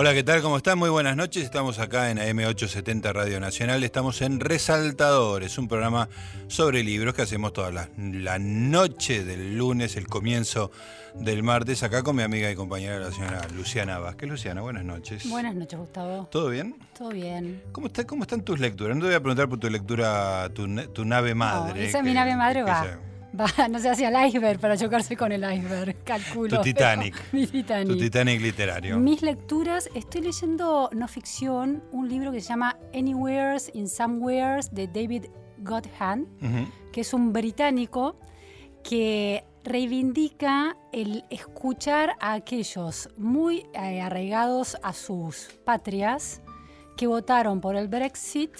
Hola, ¿qué tal? ¿Cómo están? Muy buenas noches. Estamos acá en AM870 Radio Nacional. Estamos en Resaltadores, un programa sobre libros que hacemos toda la, la noche del lunes, el comienzo del martes, acá con mi amiga y compañera, la señora Luciana Vázquez. Luciana, buenas noches. Buenas noches, Gustavo. ¿Todo bien? Todo bien. ¿Cómo, está, cómo están tus lecturas? No te voy a preguntar por tu lectura, tu, tu nave madre. No, esa es mi nave madre, va. Va, no sé, hacia el iceberg para chocarse con el iceberg, calculo. Tu Titanic. Mi Titanic. Tu Titanic literario. Mis lecturas, estoy leyendo no ficción, un libro que se llama Anywheres in Somewheres de David Godhan, que es un británico que reivindica el escuchar a aquellos muy eh, arraigados a sus patrias que votaron por el Brexit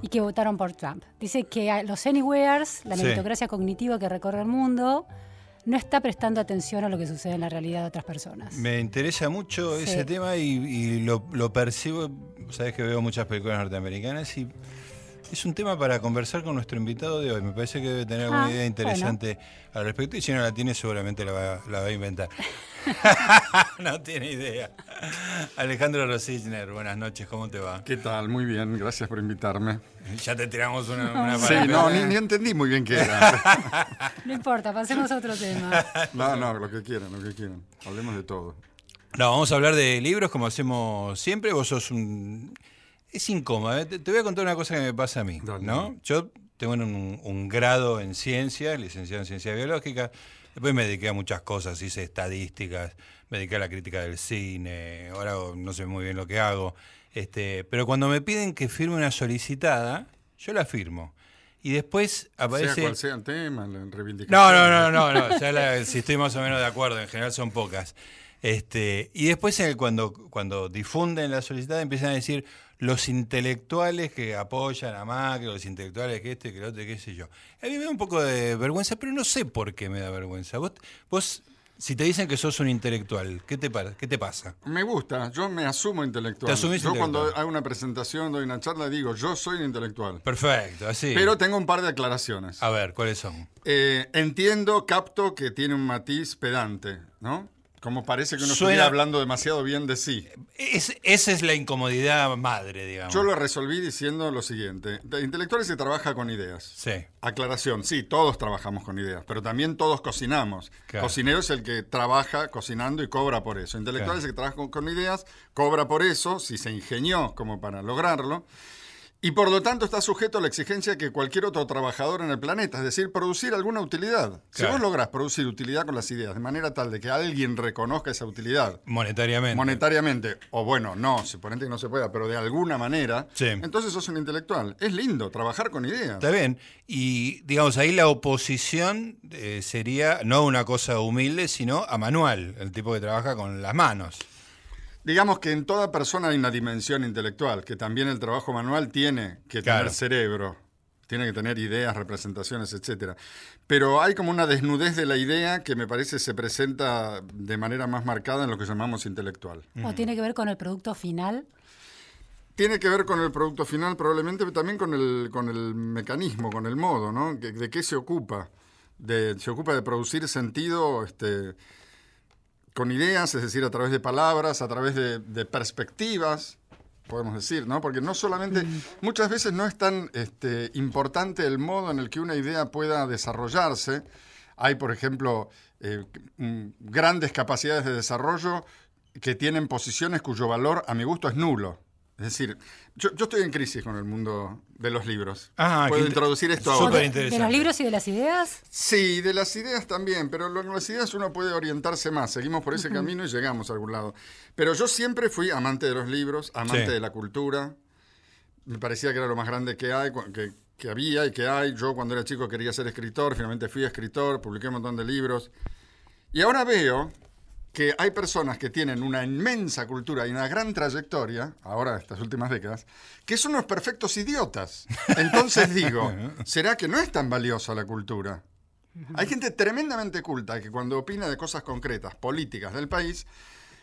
y que votaron por Trump. Dice que los Anywheres, la meritocracia cognitiva que recorre el mundo, no está prestando atención a lo que sucede en la realidad de otras personas. Me interesa mucho ese tema y, lo, lo, percibo, sabes que veo muchas películas norteamericanas y es un tema para conversar con nuestro invitado de hoy. Me parece que debe tener alguna ah, idea interesante al respecto y si no la tiene seguramente la va, a inventar. no tiene idea. Alejandro Rosichner, buenas noches, ¿cómo te va? ¿Qué tal? Muy bien, gracias por invitarme. Ya te tiramos una, una Sí, no, ni, entendí muy bien qué era. no importa, pasemos a otro tema. No, no, lo que quieran, lo que quieran. Hablemos de todo. No, vamos a hablar de libros como hacemos siempre. Vos sos un es incómodo. ¿eh? Te, voy a contar una cosa que me pasa a mí. ¿no? Yo tengo un, grado en ciencias, licenciado en ciencia biológica. Después me dediqué a muchas cosas, hice estadísticas, me dediqué a la crítica del cine, ahora no sé muy bien lo que hago. Este, pero cuando me piden que firme una solicitada, yo la firmo. Y después aparece. Sea cual sea el tema, la reivindicación. No, no, no, no, no. si estoy más o menos de acuerdo, en general son pocas. Este, y después cuando, cuando difunden la solicitada empiezan a decir, los intelectuales que apoyan a Macri, los intelectuales que este, que el otro, qué sé yo. A mí me da un poco de vergüenza, pero no sé por qué me da vergüenza. Vos, vos si te dicen que sos un intelectual, ¿qué te, qué te pasa? Me gusta, yo me asumo intelectual. ¿Te yo cuando hago una presentación, doy una charla, digo, yo soy un intelectual. Perfecto, así. Pero tengo un par de aclaraciones. A ver, ¿cuáles son? Eh, entiendo, capto que tiene un matiz pedante, ¿no? Como parece que uno estuviera hablando demasiado bien de sí. esa es la incomodidad madre, digamos. Yo lo resolví diciendo lo siguiente. De intelectuales se trabaja con ideas. Sí. Aclaración, sí, todos trabajamos con ideas, pero también todos cocinamos. Cocinero es el que trabaja cocinando y cobra por eso. Intelectuales es el que trabaja con ideas, cobra por eso, si se ingenió como para lograrlo. Y por lo tanto está sujeto a la exigencia que cualquier otro trabajador en el planeta, es decir, producir alguna utilidad. Si vos lográs producir utilidad con las ideas de manera tal de que alguien reconozca esa utilidad. Monetariamente. Monetariamente, o bueno, no, suponente que no se pueda, pero de alguna manera, entonces sos un intelectual. Es lindo trabajar con ideas. Está bien. Y digamos, ahí la oposición eh, sería no una cosa humilde, sino a manual, el tipo que trabaja con las manos. Digamos que en toda persona hay una dimensión intelectual, que también el trabajo manual tiene que tener cerebro, tiene que tener ideas, representaciones, etc. Pero hay como una desnudez de la idea que me parece se presenta de manera más marcada en lo que llamamos intelectual. ¿O tiene que ver con el producto final? Tiene que ver con el producto final probablemente, pero también con el, con el mecanismo, con el modo, ¿no? ¿De qué se ocupa? De, se ocupa de producir sentido este, con ideas, es decir, a través de palabras, a través de, perspectivas, podemos decir, ¿no? Porque no solamente, mm. muchas veces no es tan este, importante el modo en el que una idea pueda desarrollarse. Hay, por ejemplo, eh, mm, grandes capacidades de desarrollo que tienen posiciones cuyo valor, a mi gusto, es nulo. Es decir, yo, estoy en crisis con el mundo de los libros. Ah, ¿Puedo introducir esto ahora? ¿De los libros y de las ideas? Sí, de las ideas también, pero con las ideas uno puede orientarse más. Seguimos por ese camino y llegamos a algún lado. Pero yo siempre fui amante de los libros, amante de la cultura. Me parecía que era lo más grande que hay, que, que había y que hay. Yo cuando era chico quería ser escritor, finalmente fui escritor, publiqué un montón de libros. Y ahora veo que hay personas que tienen una inmensa cultura y una gran trayectoria, ahora estas últimas décadas, que son unos perfectos idiotas. Entonces digo, ¿será que no es tan valiosa la cultura? Hay gente tremendamente culta que cuando opina de cosas concretas, políticas del país,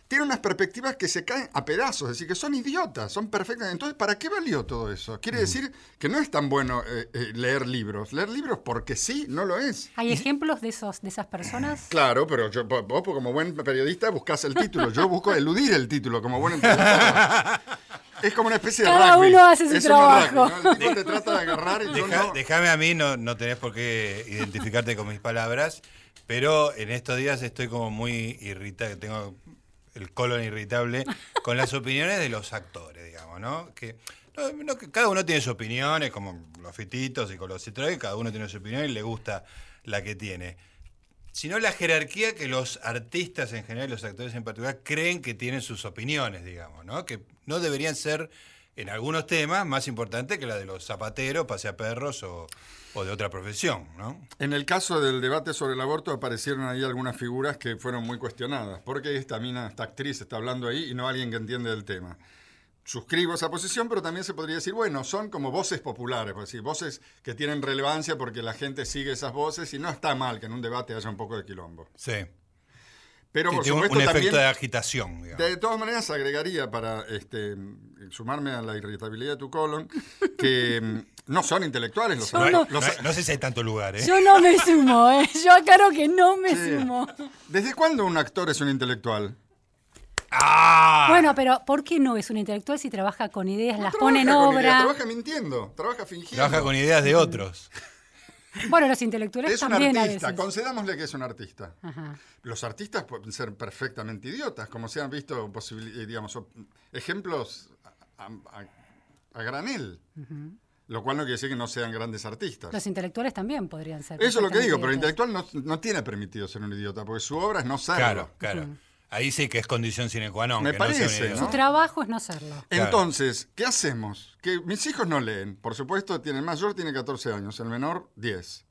tienen unas perspectivas que se caen a pedazos, es decir, que son idiotas, son perfectas. Entonces, ¿para qué valió todo eso? Quiere decir que no es tan bueno eh, eh, leer libros. Leer libros porque sí, no lo es. ¿Hay ejemplos de, esos, de esas personas? Claro, pero yo, vos como buen periodista buscas el título. Yo busco eludir el título como buen entrevistador. Es como una especie de Cada uno hace su trabajo. te trata de agarrar y no. Déjame a mí, no, no tenés por qué identificarte con mis palabras, pero en estos días estoy como muy irritado, tengo el colon irritable con las opiniones de los actores, digamos, ¿no? Que, cada uno tiene sus opiniones, como los fititos y con los citroën, cada uno tiene su opinión y le gusta la que tiene. Sino la jerarquía que los artistas en general, los actores en particular, creen que tienen sus opiniones, digamos, ¿no? Que no deberían ser en algunos temas más importantes que la de los zapateros, paseaperros o, o de otra profesión, ¿no? En el caso del debate sobre el aborto aparecieron ahí algunas figuras que fueron muy cuestionadas. ¿Por qué esta mina, esta actriz está hablando ahí y no alguien que entiende del tema? Suscribo esa posición, pero también se podría decir, bueno, son como voces populares, pues decir, voces que tienen relevancia porque la gente sigue esas voces y no está mal que en un debate haya un poco de quilombo. Sí. Pero por supuesto, un efecto de agitación. De todas maneras, agregaría para este, sumarme a la irritabilidad de tu colon que mm, no son intelectuales los, no, no, sé si hay tanto lugar. ¿eh? Yo no me sumo, ¿eh? yo aclaro que no me sumo. ¿Desde cuándo un actor es un intelectual? Ah. Bueno, pero ¿por qué no es un intelectual si trabaja con ideas, las pone en obra? trabaja mintiendo, trabaja fingiendo. Trabaja con ideas de otros. Bueno, los intelectuales es también. un artista, concedámosle que es un artista. Los artistas pueden ser perfectamente idiotas, como se han visto eh, digamos, ejemplos a, granel. Lo cual no quiere decir que no sean grandes artistas. Los intelectuales también podrían ser. Eso es lo que digo, pero el intelectual no, tiene permitido ser un idiota, porque su obra es no serlo. Claro, claro. Ahí sí que es condición sine qua non. Me parece. Su trabajo es no serlo. Entonces, ¿qué hacemos? Que mis hijos no leen. Por supuesto, tiene el mayor tiene 14 años, el menor 10.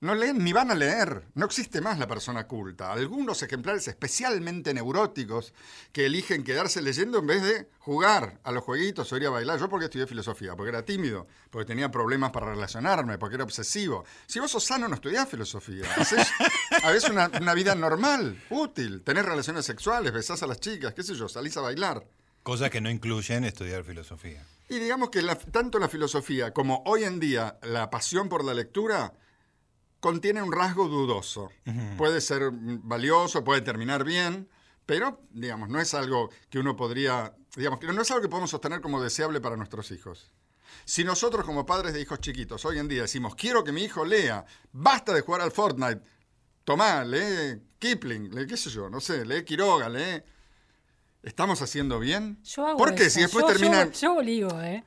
No leen ni van a leer. No existe más la persona culta. Algunos ejemplares especialmente neuróticos que eligen quedarse leyendo en vez de jugar a los jueguitos o ir a bailar. Yo porque estudié filosofía, porque era tímido, porque tenía problemas para relacionarme, porque era obsesivo. Si vos sos sano, no estudiás filosofía. A veces una, vida normal, útil. Tenés relaciones sexuales, besás a las chicas, qué sé yo, salís a bailar. Cosas que no incluyen estudiar filosofía. Y digamos que tanto la filosofía como hoy en día la pasión por la lectura contiene un rasgo dudoso. Puede ser valioso, puede terminar bien, pero, digamos, no es algo que uno podría, digamos, no es algo que podemos sostener como deseable para nuestros hijos. Si nosotros como padres de hijos chiquitos hoy en día decimos, quiero que mi hijo lea, basta de jugar al Fortnite, tomá, lee Kipling, lee qué sé yo, no sé, lee Quiroga, lee... ¿Estamos haciendo bien? Yo hago ¿Por qué? Si después terminan... Yo, obligo, ¿eh?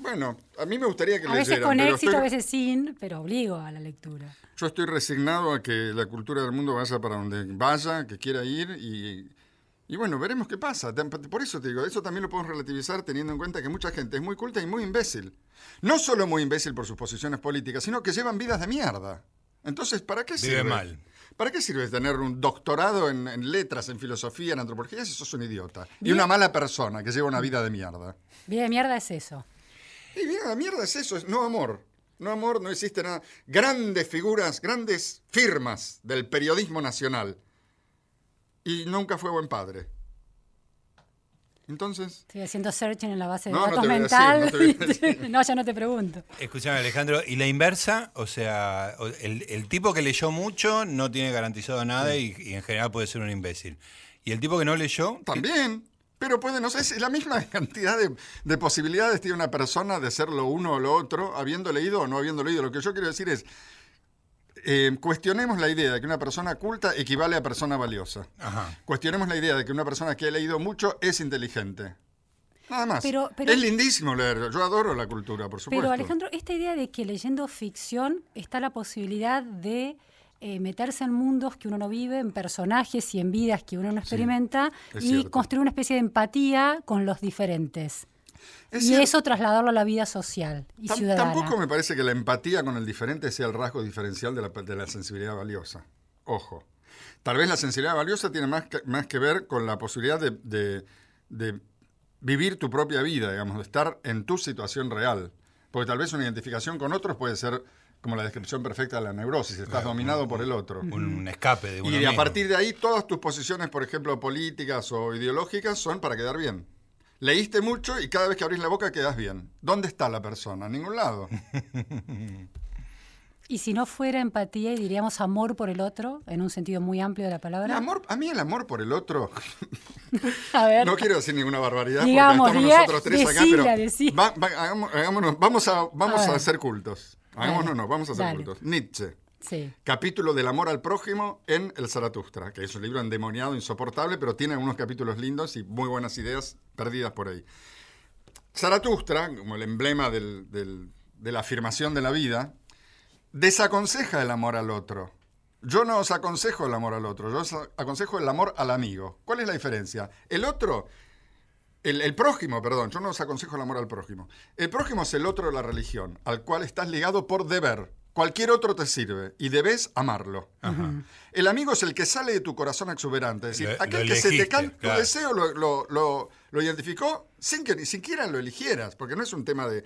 Bueno, a mí me gustaría que A veces con éxito, a veces sin, pero obligo a la lectura. Yo estoy resignado a que la cultura del mundo vaya para donde vaya, que quiera ir y, y bueno, veremos qué pasa. Por eso te digo, eso también lo podemos relativizar teniendo en cuenta que mucha gente es muy culta y muy imbécil. No solo muy imbécil por sus posiciones políticas, sino que llevan vidas de mierda. Entonces, ¿para qué sirve? mal. ¿Para qué sirve tener un doctorado en, letras, en filosofía, en antropología si sos un idiota? Y una mala persona que lleva una vida de mierda. Vida de mierda es eso. Y bien, la mierda es eso, es no amor. No amor, no existe nada. Grandes figuras, grandes firmas del periodismo nacional. Y nunca fue buen padre. Entonces. Estoy haciendo searching en la base de datos mental. no, ya no te pregunto. Escúchame, Alejandro, ¿y la inversa? O sea, el, tipo que leyó mucho no tiene garantizado nada y, y, en general puede ser un imbécil. ¿Y el tipo que no leyó? También. Pero puede, no sé, es la misma cantidad de, posibilidades tiene una persona de ser lo uno o lo otro, habiendo leído o no habiendo leído. Lo que yo quiero decir es, eh, cuestionemos la idea de que una persona culta equivale a persona valiosa. Cuestionemos la idea de que una persona que ha leído mucho es inteligente. Nada más. es lindísimo leer. Yo adoro la cultura, por supuesto. Pero Alejandro, esta idea de que leyendo ficción está la posibilidad de eh, meterse en mundos que uno no vive, en personajes y en vidas que uno no experimenta, y construir una especie de empatía con los diferentes. y eso trasladarlo a la vida social y ciudadana. Tampoco me parece que la empatía con el diferente sea el rasgo diferencial de la, sensibilidad valiosa. Ojo. Tal vez la sensibilidad valiosa tiene más que, más que ver con la posibilidad de, de vivir tu propia vida, digamos, de estar en tu situación real. Porque tal vez una identificación con otros puede ser como la descripción perfecta de la neurosis, estás dominado por el otro. Un escape de uno Y a partir de ahí todas tus posiciones, por ejemplo, políticas o ideológicas, son para quedar bien. Leíste mucho y cada vez que abrís la boca quedas bien. ¿Dónde está la persona? En ningún lado. Y si no fuera empatía y diríamos amor por el otro, en un sentido muy amplio de la palabra. amor, a mí el amor por el otro. a ver. No quiero decir ninguna barbaridad digamos, porque estamos nosotros tres acá, pero vamos a, vamos a, ser cultos. Hagámonos, no, vamos a ser cultos. Nietzsche. Sí. Capítulo del amor al prójimo en El Zaratustra, que es un libro endemoniado, insoportable, pero tiene algunos capítulos lindos y muy buenas ideas perdidas por ahí. Zaratustra, como el emblema de la afirmación de la vida, desaconseja el amor al otro. Yo no os aconsejo el amor al otro, yo os aconsejo el amor al amigo. ¿Cuál es la diferencia? El otro, el, prójimo, perdón, yo no os aconsejo el amor al prójimo. El prójimo es el otro de la religión, al cual estás ligado por deber. Cualquier otro te sirve y debes amarlo. El amigo es el que sale de tu corazón exuberante. Es decir, aquel que se te canta tu deseo lo, lo, identificó sin que ni siquiera lo eligieras, porque no es un tema de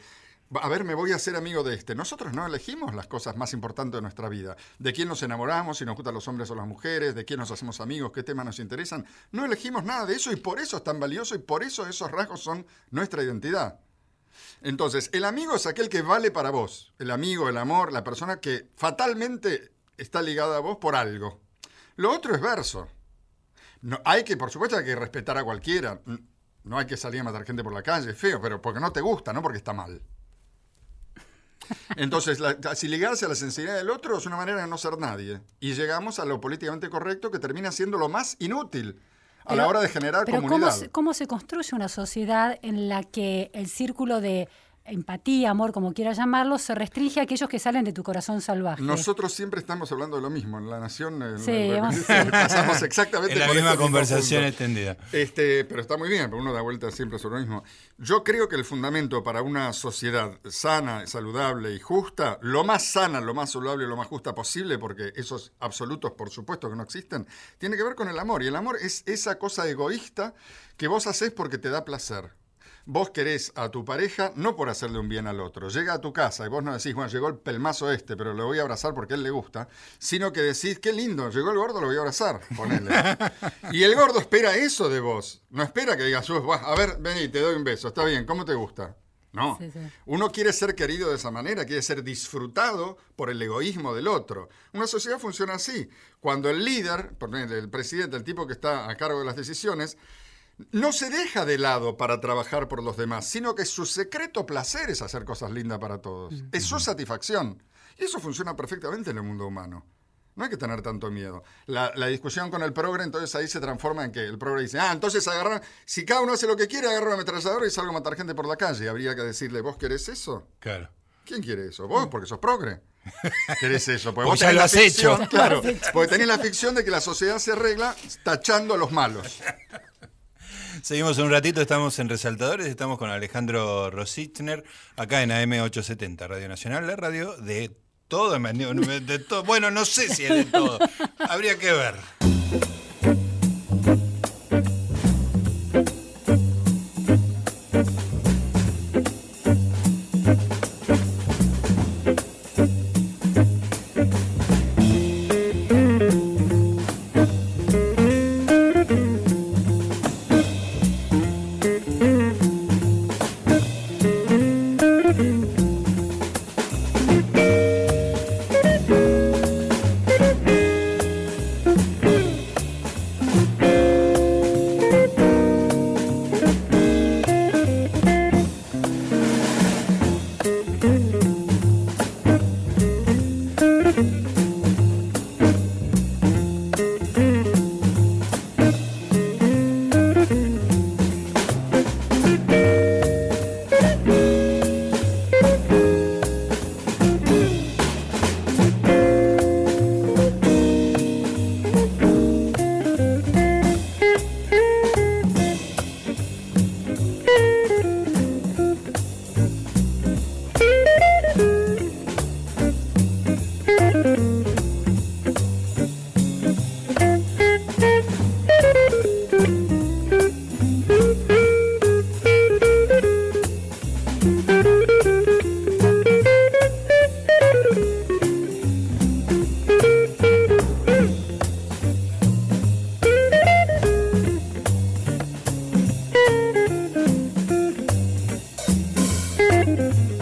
a ver, me voy a hacer amigo de este. Nosotros no elegimos las cosas más importantes de nuestra vida. De quién nos enamoramos, si nos gustan los hombres o las mujeres, de quién nos hacemos amigos, qué temas nos interesan. No elegimos nada de eso y por eso es tan valioso y por eso esos rasgos son nuestra identidad. Entonces, el amigo es aquel que vale para vos. El amigo, el amor, la persona que fatalmente está ligada a vos por algo. Lo otro es verso. No, hay que, por supuesto, hay que respetar a cualquiera. No hay que salir a matar gente por la calle, es feo, pero porque no te gusta, no porque está mal. Entonces, la, si ligarse a la sensibilidad del otro es una manera de no ser nadie. Y llegamos a lo políticamente correcto que termina siendo lo más inútil a la hora de generar comunidad. ¿cómo ¿Cómo se construye una sociedad en la que el círculo de empatía, amor, como quieras llamarlo, se restringe a aquellos que salen de tu corazón salvaje. Nosotros siempre estamos hablando de lo mismo. En La Nación sí, pasamos exactamente en la misma conversación extendida. Este, pero está muy bien, pero uno da vuelta siempre sobre lo mismo. Yo creo que el fundamento para una sociedad sana, saludable y justa, lo más sana, lo más saludable y lo más justa posible, porque esos absolutos por supuesto que no existen, tiene que ver con el amor. Y el amor es esa cosa egoísta que vos haces porque te da placer Vos querés a tu pareja no por hacerle un bien al otro. Llega a tu casa y vos no decís, bueno, llegó el pelmazo este, pero lo voy a abrazar porque a él le gusta, sino que decís, qué lindo, llegó el gordo, lo voy a abrazar, ponele. y el gordo espera eso de vos. No espera que digas, a ver, vení, te doy un beso, está bien, ¿cómo te gusta? No. Uno quiere ser querido de esa manera, quiere ser disfrutado por el egoísmo del otro. Una sociedad funciona así. Cuando el líder, el presidente, el tipo que está a cargo de las decisiones, no se deja de lado para trabajar por los demás, sino que su secreto placer es hacer cosas lindas para todos. Es su satisfacción. Y eso funciona perfectamente en el mundo humano. No hay que tener tanto miedo. La, discusión con el progre, entonces ahí se transforma en que el progre dice, ah, entonces agarra, si cada uno hace lo que quiere, agarra una ametralladora y salgo a matar gente por la calle. Habría que decirle, ¿vos querés eso? Claro. ¿Quién quiere eso? Vos, porque sos progre. ¿Querés eso? Porque vos ya lo has hecho. Claro, porque tenés la ficción de que la sociedad se arregla tachando a los malos. Seguimos un ratito, estamos en Resaltadores, estamos con Alejandro Rosichner, acá en AM870, Radio Nacional, la radio de todo, de todo. Bueno, no sé si es de todo, habría que ver. Bye.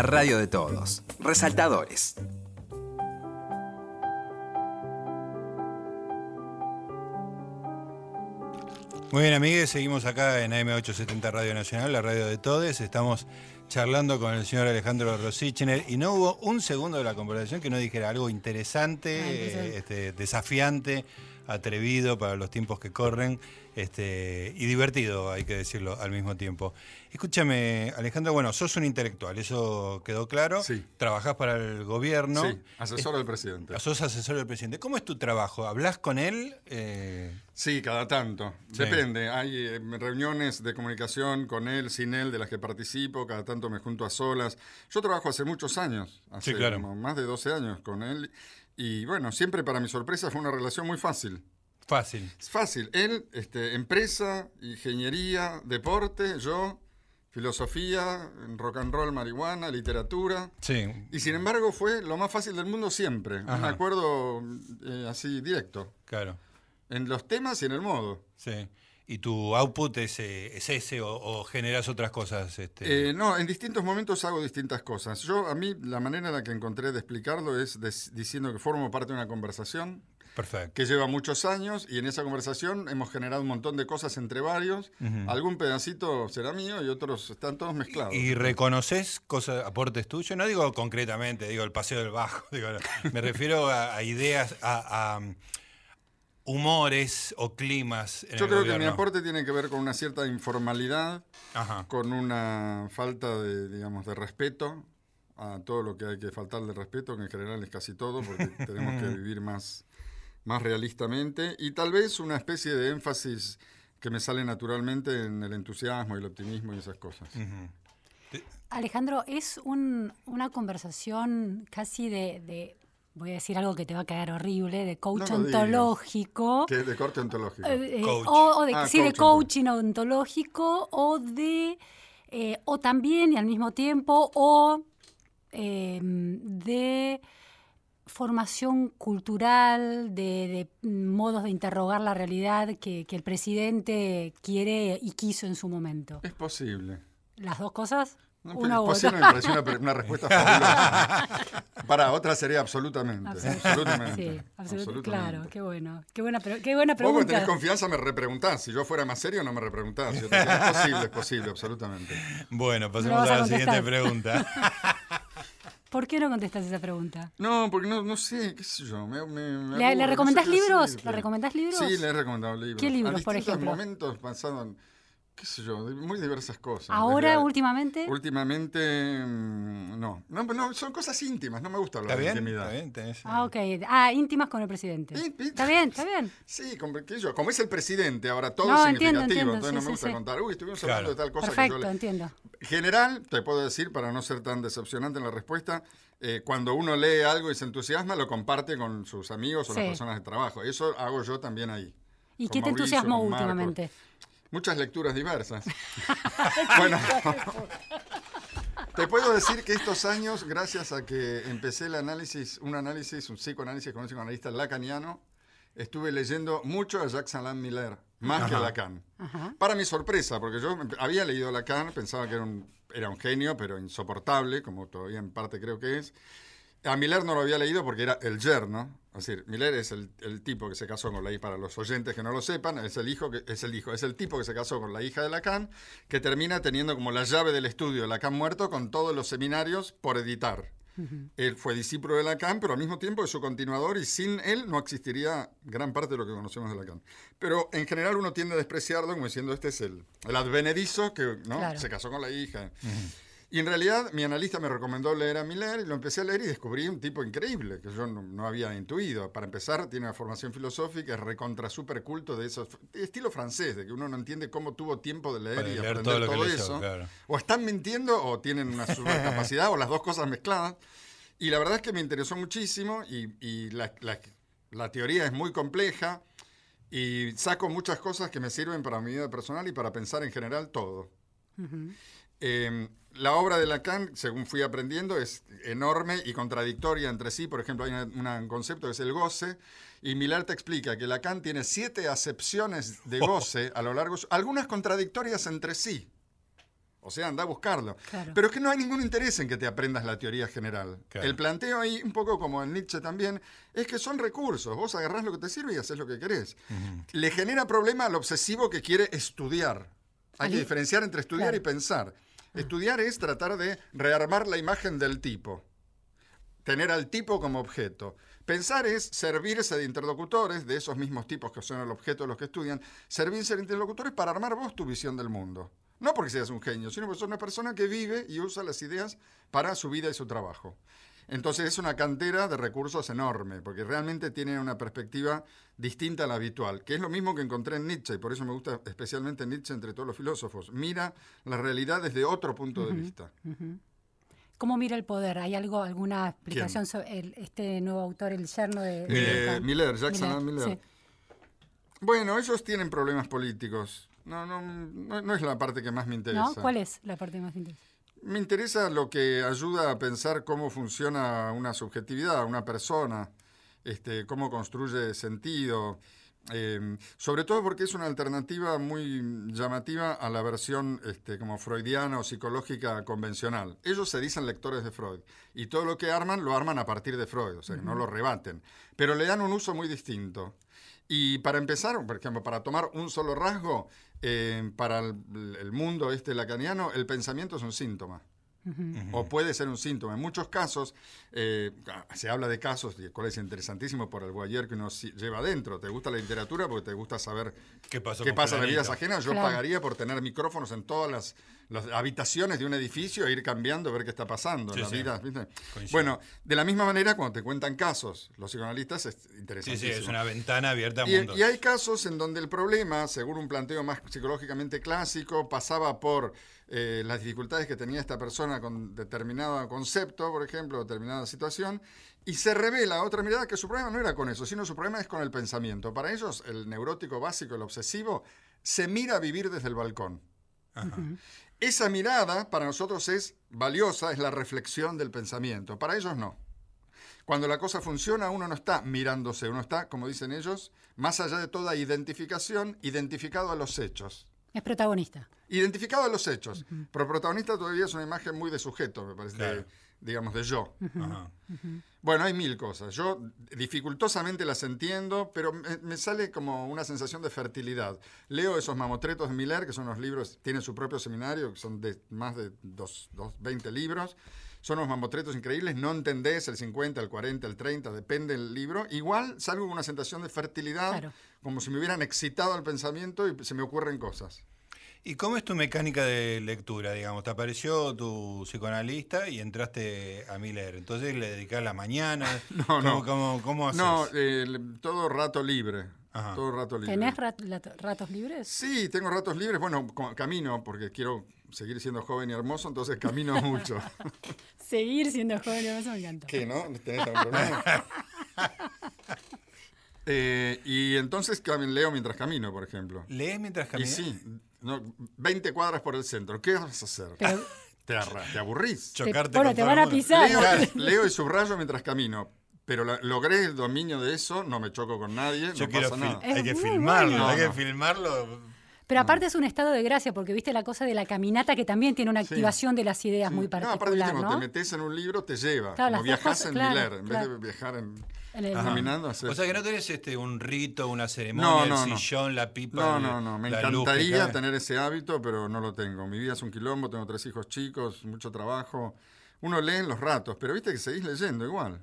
La radio de todos. Resaltadores. Muy bien, amigues, seguimos acá en AM870 Radio Nacional, la radio de todos. Estamos charlando con el señor Alejandro Rosichner y no hubo un segundo de la conversación que no dijera algo interesante, este, desafiante, atrevido para los tiempos que corren este, y divertido, hay que decirlo al mismo tiempo. Escúchame, Alejandro, bueno, sos un intelectual, eso quedó claro. Sí. Trabajás para el gobierno. Sí, asesor del presidente. Sos asesor del presidente. ¿Cómo es tu trabajo? ¿Hablas con él? Eh, sí, cada tanto. Depende. Hay eh, reuniones de comunicación con él, sin él, de las que participo. Cada tanto me junto a solas. Yo trabajo hace muchos años, hace más de 12 años con él. Y bueno, siempre para mi sorpresa fue una relación muy fácil. Fácil. Es fácil. Él, este, empresa, ingeniería, deporte, yo, filosofía, rock and roll, marihuana, literatura. Sí. Y sin embargo fue lo más fácil del mundo siempre. Un acuerdo eh, así directo. Claro. En los temas y en el modo. Sí. ¿Y tu output es, eh, ese o, generas otras cosas? Este? Eh, no, en distintos momentos hago distintas cosas. Yo, a mí, la manera en la que encontré de explicarlo es diciendo que formo parte de una conversación que lleva muchos años y en esa conversación hemos generado un montón de cosas entre varios. Algún pedacito será mío y otros están todos mezclados. ¿Y reconoces cosas, aportes tuyos? No digo concretamente, digo el paseo del bajo, me refiero a, ideas, a, humores o climas. Yo creo que mi aporte tiene que ver con una cierta informalidad, con una falta de, digamos, de respeto a todo lo que hay que faltar de respeto, que en general es casi todo, porque tenemos que vivir más más realistamente y tal vez una especie de énfasis que me sale naturalmente en el entusiasmo y el optimismo y esas cosas. Alejandro, es una conversación casi de, voy a decir algo que te va a quedar horrible, de coach ontológico. ¿Qué? ¿De corte ontológico? Eh, eh, o, de, ah, sí, de coaching ontológico o de, eh, o también y al mismo tiempo, o de formación cultural, de, modos de interrogar la realidad que, el presidente quiere y quiso en su momento? Es posible. ¿Las dos cosas? No, una es posible, me parece una, respuesta fabulosa. Para otra sería absolutamente. Absolutamente. Sí, absolutamente. Claro, qué bueno. Qué buena, qué buena pregunta. Vos tenés confianza, me repreguntás. Si yo fuera más serio, no me repreguntás. es posible, es posible, absolutamente. Bueno, pasemos a, la siguiente pregunta. ¿Por qué no contestas esa pregunta? No, porque no, no sé, qué sé yo. Me, me, ¿Le, recomendás libros? ¿Le recomendás libros? Sí, le he recomendado libros. ¿Qué libros, por ejemplo? momentos pasados qué sé yo, muy diversas cosas. ¿Ahora, últimamente? Últimamente, mm, no. no. No, son cosas íntimas, no me gusta hablar de intimidad. Está bien, Ah, ok. Ah, íntimas con el presidente. Está bien, está bien. Sí, como, yo, como es el presidente, ahora todo es significativo, entonces no me gusta contar, uy, estuvimos hablando de tal cosa Perfecto, que yo entiendo. General, te puedo decir, para no ser tan decepcionante en la respuesta, eh, cuando uno lee algo y se entusiasma, lo comparte con sus amigos o las personas de trabajo. Eso hago yo también ahí. ¿Y qué te entusiasmó últimamente? Muchas lecturas diversas. bueno, te puedo decir que estos años, gracias a que empecé el análisis, un análisis, un psicoanálisis con un psicoanalista lacaniano, estuve leyendo mucho a Jacques Alain Miller, más que a Lacan. Para mi sorpresa, porque yo había leído Lacan, pensaba que era un, era un genio, pero insoportable, como todavía en parte creo que es. A Miller no lo había leído porque era el yerno. Es decir, Miller es el, tipo que se casó con la hija, para los oyentes que no lo sepan, es el hijo que es el hijo, es el tipo que se casó con la hija de Lacan, que termina teniendo como la llave del estudio de Lacan muerto con todos los seminarios por editar. Él fue discípulo de Lacan, pero al mismo tiempo es su continuador y sin él no existiría gran parte de lo que conocemos de Lacan. Pero en general uno tiende a despreciarlo como diciendo este es el, el advenedizo que ¿no? se casó con la hija. Y en realidad mi analista me recomendó leer a Miller y lo empecé a leer y descubrí un tipo increíble que yo no, había intuido. Para empezar, tiene una formación filosófica, es recontra super culto de esos, estilo francés, de que uno no entiende cómo tuvo tiempo de leer y aprender todo, eso. O están mintiendo o tienen una supercapacidad o las dos cosas mezcladas. Y la verdad es que me interesó muchísimo y, la, teoría es muy compleja y saco muchas cosas que me sirven para mi vida personal y para pensar en general todo la obra de Lacan, según fui aprendiendo, es enorme y contradictoria entre sí. Por ejemplo, hay un concepto que es el goce, y Miller te explica que Lacan tiene siete acepciones de goce a lo largo, algunas contradictorias entre sí. O sea, anda a buscarlo. Pero es que no hay ningún interés en que te aprendas la teoría general. El planteo ahí, un poco como en Nietzsche también, es que son recursos. Vos agarrás lo que te sirve y haces lo que querés. Le genera problema al obsesivo que quiere estudiar. Hay que diferenciar entre estudiar y pensar. Estudiar es tratar de rearmar la imagen del tipo. Tener al tipo como objeto. Pensar es servirse de interlocutores, de esos mismos tipos que son el objeto de los que estudian, servirse de interlocutores para armar vos tu visión del mundo. No porque seas un genio, sino porque sos una persona que vive y usa las ideas para su vida y su trabajo. Entonces es una cantera de recursos enorme, porque realmente tiene una perspectiva distinta a la habitual, que es lo mismo que encontré en Nietzsche, y por eso me gusta especialmente Nietzsche entre todos los filósofos. Mira la realidad desde otro punto de vista. ¿Cómo mira el poder? ¿Hay algo, alguna explicación sobre este nuevo autor, el yerno de... Eh, Miller, Jackson Miller. Bueno, ellos tienen problemas políticos. No, no, no, es la parte que más me interesa. ¿Cuál es la parte que más me interesa? Me interesa lo que ayuda a pensar cómo funciona una subjetividad, una persona, este, cómo construye sentido. Em, sobre todo porque es una alternativa muy llamativa a la versión este, como freudiana o psicológica convencional. Ellos se dicen lectores de Freud y todo lo que arman lo arman a partir de Freud, o sea, no lo rebaten, pero le dan un uso muy distinto. Y para empezar, por ejemplo, para tomar un solo rasgo, eh, para el, mundo este lacaniano, el pensamiento es un síntoma. O puede ser un síntoma. En muchos casos, eh, se habla de casos, y el cual es interesantísimo por el guayer que uno lleva adentro. ¿Te gusta la literatura? Porque te gusta saber qué, qué pasa en vidas ajenas. Yo pagaría por tener micrófonos en todas las, habitaciones de un edificio e ir cambiando, ver qué está pasando. en la vida, bueno, de la misma manera, cuando te cuentan casos, los psicoanalistas es interesante. Sí, sí, es una ventana abierta al mundo. Y hay casos en donde el problema, según un planteo más psicológicamente clásico, pasaba por eh, las dificultades que tenía esta persona con determinado concepto, por ejemplo, determinada situación, y se revela otra mirada que su problema no era con eso, sino su problema es con el pensamiento. Para ellos, el neurótico básico, el obsesivo, se mira a vivir desde el balcón. Esa mirada para nosotros es valiosa, es la reflexión del pensamiento. Para ellos no. Cuando la cosa funciona, uno no está mirándose, uno está, como dicen ellos, más allá de toda identificación, identificado a los hechos. Es protagonista. Identificado a los hechos. Pero protagonista todavía es una imagen muy de sujeto, me parece, digamos, de yo. Bueno, hay mil cosas. Yo dificultosamente las entiendo, pero me, sale como una sensación de fertilidad. Leo esos mamotretos de Miller, que son los libros, tienen su propio seminario, que son de más de dos, 20 libros. Son unos mamotretos increíbles, no entendés el 50, el 40, el 30, depende del libro. Igual salgo con una sensación de fertilidad, como si me hubieran excitado el pensamiento y se me ocurren cosas. ¿Y cómo es tu mecánica de lectura? Digamos, te apareció tu psicoanalista y entraste a Miller. Entonces le dedicás la mañana. no, no. ¿Cómo, haces? No, eh, todo rato libre. Todo rato libre. ¿Tenés ratos libres? Sí, tengo ratos libres. Bueno, camino porque quiero seguir siendo joven y hermoso, entonces camino mucho. seguir siendo joven y hermoso me encanta. ¿Qué, no? ¿Tenés algún problema? Eh, y entonces leo mientras camino, por ejemplo. ¿Lees mientras caminas? Y sí, no, 20 cuadras por el centro. ¿Qué vas a hacer? te, te, aburrís. Chocarte bueno, te van a pisar. Leo, y subrayo mientras camino. Pero logré el dominio de eso, no me choco con nadie, no pasa nada. Hay que filmarlo, hay que filmarlo. Pero aparte es un estado de gracia, porque viste la cosa de la caminata que también tiene una activación de las ideas muy particular. No, aparte, cuando te metes en un libro, te lleva. como viajas en Miller, en vez de viajar en caminando. O sea que no tenés este, un rito, una ceremonia, el sillón, la pipa. No, no, no. Me encantaría tener ese hábito, pero no lo tengo. Mi vida es un quilombo, tengo tres hijos chicos, mucho trabajo. Uno lee en los ratos, pero viste que seguís leyendo igual.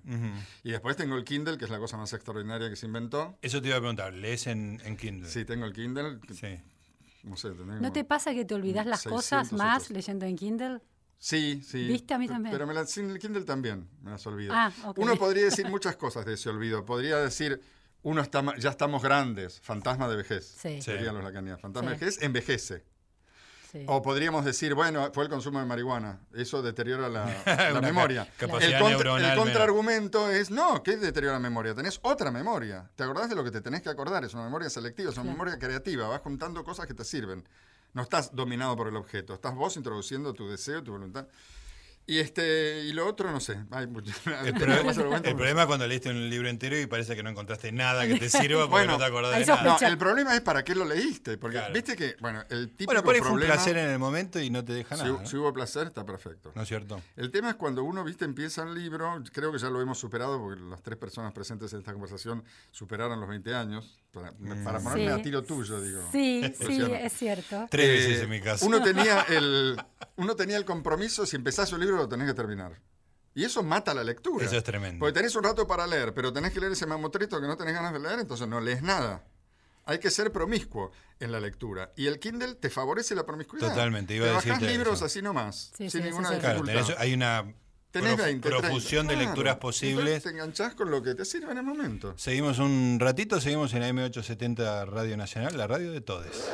Y después tengo el Kindle, que es la cosa más extraordinaria que se inventó. Eso te iba a preguntar, ¿lees en, Kindle? Sí, tengo el Kindle. Sí. No, sé, ¿No te pasa que te olvidas las cosas más leyendo en Kindle? Sí, sí. ¿Viste a mí también? Pero me sin el Kindle también me las olvido. Ah, Uno podría decir muchas cosas de ese olvido. Podría decir, uno está, ya estamos grandes, fantasma de vejez. Sí. Serían los lacanianos. Fantasma de vejez envejece. Sí. O podríamos decir, bueno, fue el consumo de marihuana. Eso deteriora la, memoria. el, contra, el contraargumento es, no, ¿qué deteriora la memoria? Tenés otra memoria. ¿Te acordás de lo que te tenés que acordar? Es una memoria selectiva, es una memoria creativa. Vas juntando cosas que te sirven. No estás dominado por el objeto, estás vos introduciendo tu deseo, tu voluntad. Y este y lo otro no sé. Ay, el, problema, el problema es cuando leíste un libro entero y parece que no encontraste nada que te sirva porque no te acordás de nada. No, el problema es para qué lo leíste, porque viste que bueno, el típico Bueno, fue un placer en el momento y no te deja nada. Si, hubo placer está perfecto. ¿No es cierto? El tema es cuando uno, viste, empieza un libro, creo que ya lo hemos superado porque las tres personas presentes en esta conversación superaron los 20 años. Para, mm. ponerme a tiro tuyo, digo. Sí, sí, es cierto. Tres veces en mi caso. Uno tenía el uno tenía el compromiso si empezás un libro lo tenés que terminar. Y eso mata la lectura. Eso es tremendo. Porque tenés un rato para leer, pero tenés que leer ese mamotrito que no tenés ganas de leer, entonces no lees nada. Hay que ser promiscuo en la lectura. Y el Kindle te favorece la promiscuidad. Totalmente. Iba te bajás libros así nomás, sin ninguna dificultad. hay una profusión de lecturas posibles. te enganchás con lo que te sirve en el momento. Seguimos un ratito, seguimos en AM870 Radio Nacional, la radio de todes.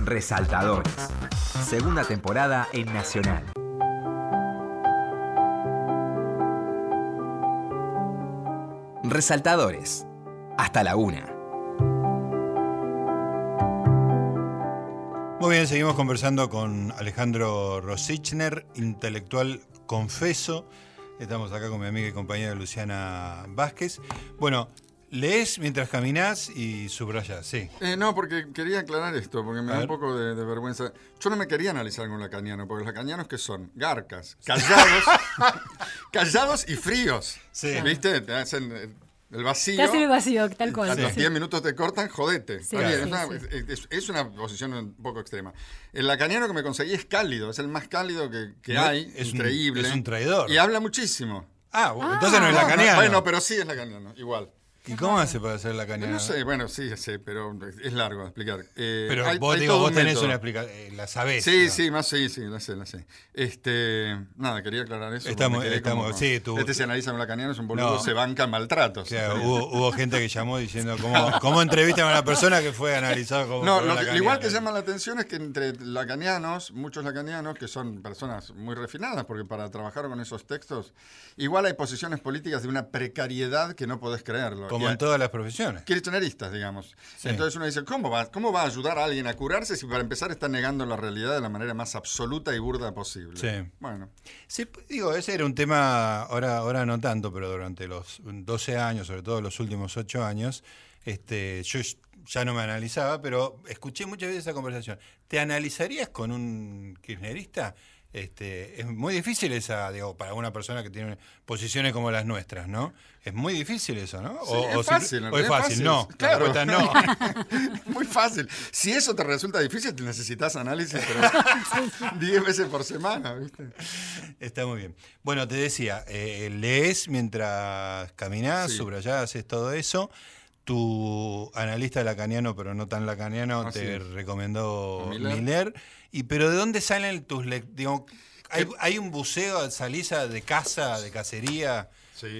Resaltadores. Segunda temporada en Nacional. Resaltadores. Hasta la una. Muy bien, seguimos conversando con Alejandro Rosichner, intelectual confeso. Estamos acá con mi amiga y compañera Luciana Vázquez. Bueno, lees mientras caminas y subrayas, sí. Eh, no, porque quería aclarar esto, porque me da un poco de, vergüenza. Yo no me quería analizar con un lacaniano, porque los lacanianos que son garcas, callados, callados y fríos. Sí. ¿Viste? Te hacen eh, el vacío. Te el vacío, tal cual. A los 10 minutos te cortan, jodete. es, una, posición un poco extrema. El lacaniano que me conseguí es cálido, es el más cálido que, hay, es increíble. es un traidor. Y habla muchísimo. Ah, entonces no es lacaniano. bueno, pero sí es lacaniano, igual. ¿Y cómo hace para hacer la cañada? No sé, bueno, sí, sé, pero es largo de explicar. Eh, pero vos, digo, vos tenés una explicación, eh, la sabés. Sí, sí, más sí, sí, la sé, la sé. Este, nada, quería aclarar eso. Estamos, estamos, sí, tú. Este se analiza con la cañada, es un boludo, se banca maltratos. O sea, hubo, hubo, gente que llamó diciendo cómo, cómo entrevistan a una persona que fue analizada como. No, lo, igual que llama la atención es que entre lacanianos, muchos lacanianos, que son personas muy refinadas, porque para trabajar con esos textos, igual hay posiciones políticas de una precariedad que no podés creerlo. Como en todas las profesiones Kirchneristas, digamos. Entonces uno dice, ¿cómo va, ¿cómo va a ayudar a alguien a curarse si para empezar está negando la realidad de la manera más absoluta y burda posible? Sí. Bueno. Sí, digo, ese era un tema, ahora, ahora no tanto, pero durante los 12 años, sobre todo los últimos 8 años, este, yo ya no me analizaba, pero escuché muchas veces esa conversación. ¿Te analizarías con un kirchnerista? Este, es muy difícil esa, digo, para una persona que tiene posiciones como las nuestras, ¿no? Es muy difícil eso, ¿no? O, es fácil, o es fácil, no. Claro. no. muy fácil. Si eso te resulta difícil, te necesitas análisis, pero 10 veces por semana, ¿viste? Está muy bien. Bueno, te decía, eh, lees mientras caminas, subrayás, haces todo eso tu analista lacaniano, pero no tan lacaniano, ah, te recomendó Miller. Y pero ¿de dónde salen tus lecturas? ¿hay, ¿hay, un buceo, salís de casa, de cacería?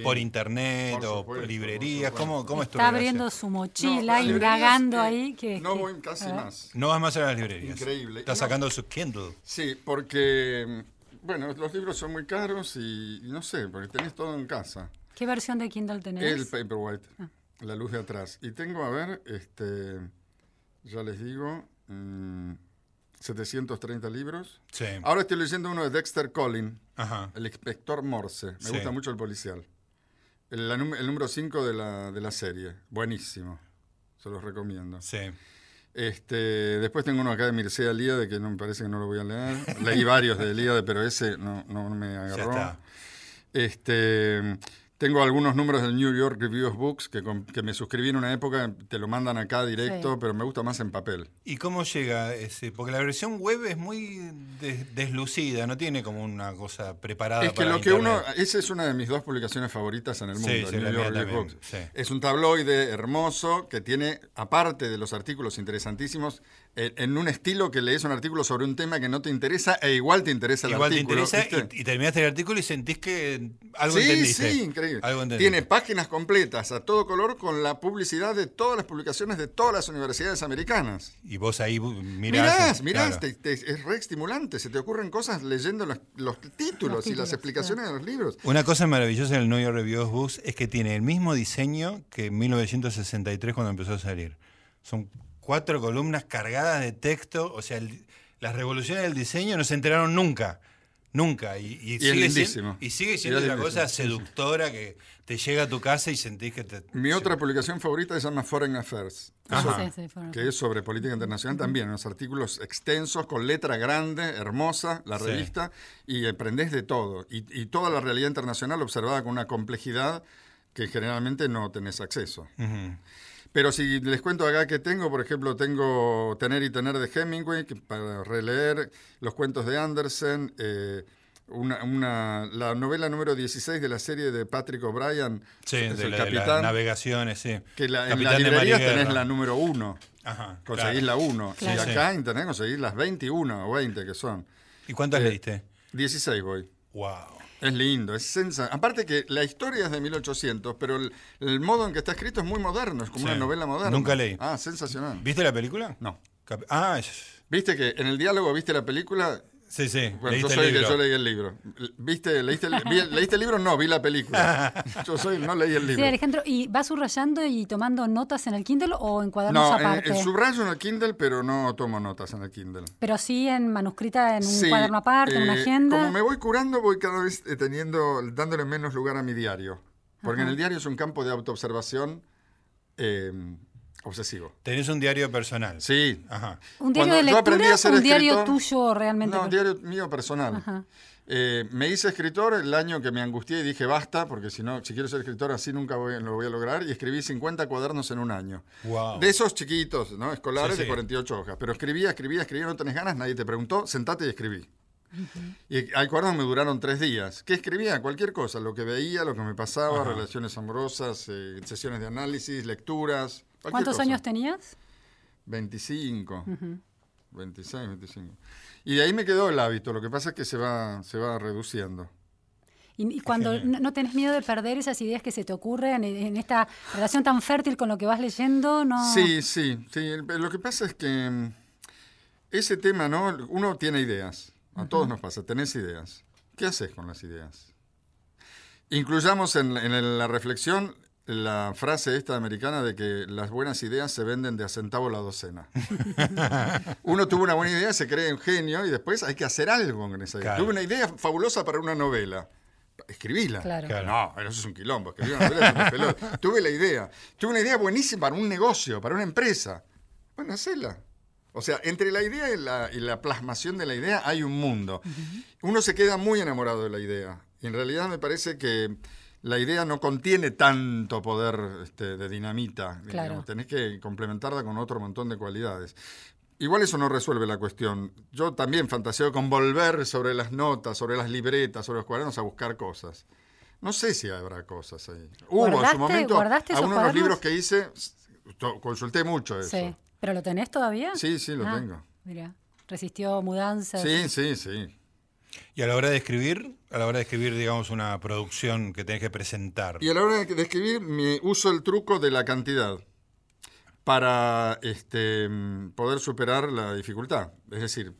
por internet o por librerías, ¿cómo, cómo es Está abriendo su mochila, indagando ahí. Que, no voy casi más. No vas más a las librerías. Increíble. Está sacando su Kindle. Sí, porque, bueno, los libros son muy caros y, no sé, porque tenés todo en casa. ¿Qué versión de Kindle tenés? El Paperwhite. Ah. La luz de atrás. Y tengo, a ver, este, ya les digo, 730 mm, libros. Sí. Ahora estoy leyendo uno de Dexter Collin, el inspector Morse. Me gusta mucho el policial. El, número 5 de la, de la serie. Buenísimo. Se los recomiendo. Sí. Este, después tengo uno acá de Mircea Eliade que no me parece que no lo voy a leer. Leí varios de Eliade, pero ese no, no me agarró. Ya está. Este, tengo algunos números del New York Review of Books que, que me suscribí en una época, te lo mandan acá directo, pero me gusta más en papel. ¿Y cómo llega ese? Porque la versión web es muy deslucida, no tiene como una cosa preparada. Es que lo que uno, esa es una de mis dos publicaciones favoritas en el mundo, el New York Review of Books. Es un tabloide hermoso que tiene, aparte de los artículos interesantísimos, en un estilo que lees un artículo sobre un tema que no te interesa e igual te interesa el artículo. Igual te interesa y, terminaste el artículo y sentís que algo entendiste. Sí, increíble. Tiene páginas completas a todo color con la publicidad de todas las publicaciones de todas las universidades americanas. Y vos ahí mirás. Mirás, mirás, es re estimulante. Se te ocurren cosas leyendo los, títulos, y las explicaciones de los libros. Una cosa maravillosa en el New York Review of Books es que tiene el mismo diseño que en 1963 cuando empezó a salir. Son cuatro columnas cargadas de texto, o sea, las revoluciones del diseño no se enteraron nunca. Nunca. Y, y es sigue, lindísimo. siendo, y sigue Y siendo es una cosa sí, sí. seductora que te llega a tu casa y sentís que te. Mi otra publicación favorita se llama Foreign Affairs, Ajá. Sí, sí, fueron- que es sobre política internacional también, unos artículos extensos, con letra grande, hermosa, la Sí. revista, y aprendés de todo. Y, y toda la realidad internacional observada con una complejidad que generalmente no tenés acceso. Ujú. Pero si les cuento acá que tengo, por ejemplo, tengo Tener y Tener de Hemingway, que para releer los cuentos de Andersen, eh, una, una- la novela número 16 de la serie de Patrick O'Brien, Sí, es de, el la- de las navegaciones, sí. que la- en librerías Mariguerra. tenés la número 1, Ajá, conseguís claro. la 1, Claro. y Sí, acá en internet conseguís las 21 o 20 que son. ¿Y cuántas Eh, leíste? 16 voy. Wow. Es lindo, es sensacional. Aparte que la historia es de 1800, pero el, el modo en que está escrito es muy moderno, es como Sí. una novela moderna. Nunca leí. Ah, sensacional. ¿Viste la película? No. Cap- Ah, es- Viste que en el diálogo viste la película. Sí, sí. Bueno, yo soy el el que yo leí el libro. ¿Viste, leíste, el, vi- ¿Leíste el libro? No, vi la película. Yo soy, no leí el Sí, libro. Alejandro, ¿y vas subrayando y tomando notas en el Kindle o en cuadernos No, aparte? en subrayo en el Kindle, pero no tomo notas en el Kindle. Pero sí en manuscrita, en un Sí, cuaderno aparte, en una eh, agenda. Como me voy curando, voy cada vez eh, teniendo, dándole menos lugar a mi diario. Porque en el diario es un campo de autoobservación eh, obsesivo. Tenés un diario personal. Sí. Ajá. ¿Un diario Cuando de yo aprendí a lectura ser o un diario tuyo realmente? No, un diario mío personal. Ajá. Eh, me hice escritor el año que me angustié y dije basta, porque si no, si quiero ser escritor así nunca voy- lo voy a lograr. Y escribí 50 cuadernos en un año. Wow. De esos chiquitos, ¿no? Escolares Sí, sí. de 48 hojas. Pero escribía, escribía, escribía, no tenés ganas, nadie te preguntó, sentate y escribí. Y hay cuadernos que me duraron tres días. ¿Qué escribía? Cualquier cosa, lo que veía, lo que me pasaba, Ajá. relaciones amorosas, eh, sesiones de análisis, lecturas. ¿Cuántos cosa. años tenías? 25. 26, 25. Y de ahí me quedó el hábito, lo que pasa es que se va, se va reduciendo. Y, y cuando no, no tenés miedo de perder esas ideas que se te ocurren en, en esta relación tan fértil con lo que vas leyendo, ¿no? Sí, sí, sí. Lo que pasa es que mm, ese tema, ¿no? Uno tiene ideas. A todos nos pasa, tenés ideas. ¿Qué haces con las ideas? Incluyamos en, en la reflexión la frase esta americana de que las buenas ideas se venden de a centavo la docena. Uno tuvo una buena idea, se cree un genio y después hay que hacer algo con esa idea. Claro. Tuve una idea fabulosa para una novela. Escribíla. Claro. Claro. No, eso es un quilombo. Escribir una novela es un. Tuve la idea. Tuve una idea buenísima para un negocio, para una empresa. Bueno, hacela. O sea, entre la idea y la, y la plasmación de la idea hay un mundo. Uno se queda muy enamorado de la idea. Y en realidad me parece que la idea no contiene tanto poder este, de dinamita. Claro. digamos. Tenés que complementarla con otro montón de cualidades. Igual eso no resuelve la cuestión. Yo también fantaseo con volver sobre las notas, sobre las libretas, sobre los cuadernos a buscar cosas. No sé si habrá cosas ahí. Hubo en ¿Guardaste- su momento guardaste esos algunos de los libros que hice, consulté mucho eso. Sí. ¿Pero lo tenés todavía? Sí, sí, lo Ah, tengo. Mira, resistió mudanzas. Sí, sí, sí. Y a la hora de escribir, a la hora de escribir, digamos, una producción que tenés que presentar. Y a la hora de escribir, me uso el truco de la cantidad para este, poder superar la dificultad. Es decir,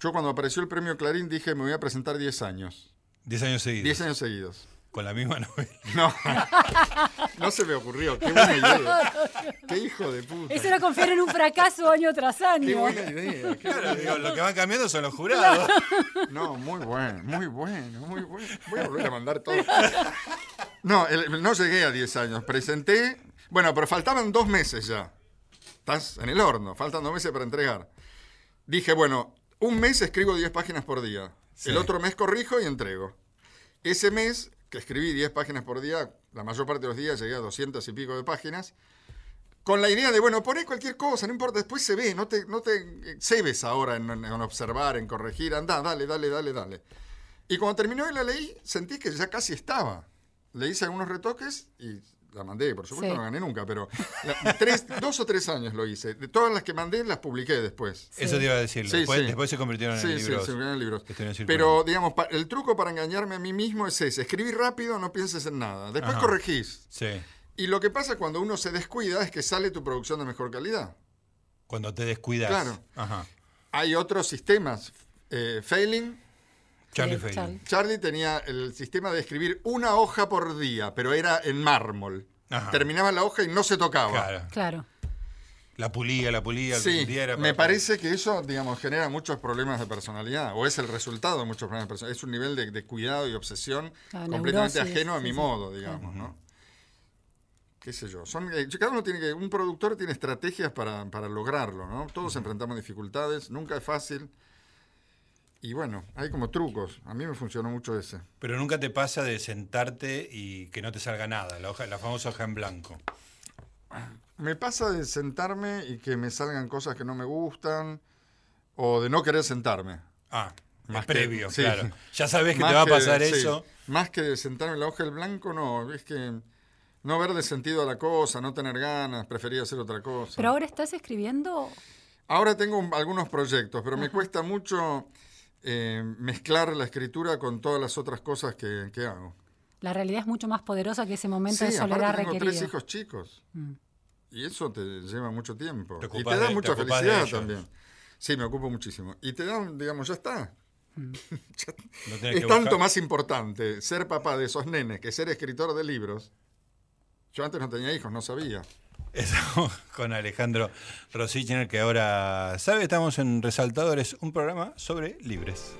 yo cuando apareció el premio Clarín dije, me voy a presentar 10 años. Diez años seguidos. 10 años seguidos. Con la misma novela. No, no se me ocurrió. Qué buena idea. Qué hijo de puta. Eso era confiar en un fracaso año tras Qué año. buena idea. qué Claro, buena digo, idea. lo que van cambiando son los jurados. No, muy bueno, muy bueno, muy bueno. Voy a volver a mandar todo. No, el- no llegué a 10 años. Presenté. Bueno, pero faltaban dos meses ya. Estás en el horno, faltan dos meses para entregar. Dije, bueno, un mes escribo 10 páginas por día. Sí. El otro mes corrijo y entrego. Ese mes, que escribí 10 páginas por día, la mayor parte de los días llegué a 200 y pico de páginas, con la idea de, bueno, poné cualquier cosa, no importa, después se ve, no te, no te eh, cebes ahora en, en observar, en corregir, anda, dale, dale, dale, dale. Y cuando terminó y la leí, sentí que ya casi estaba. Le hice algunos retoques y la mandé, por supuesto Sí. no gané nunca, pero la- tres, dos o tres años lo hice. De todas las que mandé las publiqué después. Eso te iba a decir. Sí, después, sí. después se convirtieron en Sí, sí, libros. se me en libros. Pero, digamos, pa- el truco para engañarme a mí mismo es ese. Escribir rápido, no pienses en nada. Después Ajá. corregís. Sí. Y lo que pasa cuando uno se descuida es que sale tu producción de mejor calidad. Cuando te descuidas. Claro. Ajá. Hay otros sistemas. Eh, Failing, Charlie. Charlie. Tenía el sistema de escribir una hoja por día, pero era en mármol. Ajá. Terminaba la hoja y no se tocaba. Claro. Claro. La pulía, la pulía, sí, me parece que eso, digamos, genera muchos problemas de personalidad, o es el resultado de muchos problemas de personalidad. Es un nivel de, cuidado y obsesión completamente ajeno a mi modo, digamos, ¿no? qué sé yo. Son, eh, cada uno tiene que, un productor tiene estrategias para, lograrlo, ¿no? Todos enfrentamos dificultades, nunca es fácil. Y bueno, hay como trucos. A mí me funcionó mucho ese. Pero nunca te pasa de sentarte y que no te salga nada, la, hoja, la famosa hoja en blanco. Me pasa de sentarme y que me salgan cosas que no me gustan o de no querer sentarme. Ah, más previo, claro. Ya sabes que te va a pasar eso. Más que de sentarme en la hoja en blanco, no. Es que no ver de sentido a la cosa, no tener ganas, prefería hacer otra cosa. ¿Pero ahora estás escribiendo? Ahora tengo algunos proyectos, pero me cuesta mucho eh, mezclar la escritura con todas las otras cosas que, hago. La realidad es mucho más poderosa que ese momento de soledad tengo tres hijos chicos. Mm. Y eso te lleva mucho tiempo. y te da mucha felicidad también. Sí, me ocupo muchísimo. Y te da, digamos, ya está. Mm. es tanto más importante ser papá de esos nenes que ser escritor de libros yo antes no tenía hijos, no sabía. Estamos con Alejandro Rosichner, que ahora sabe, estamos en Resaltadores, un programa sobre libres.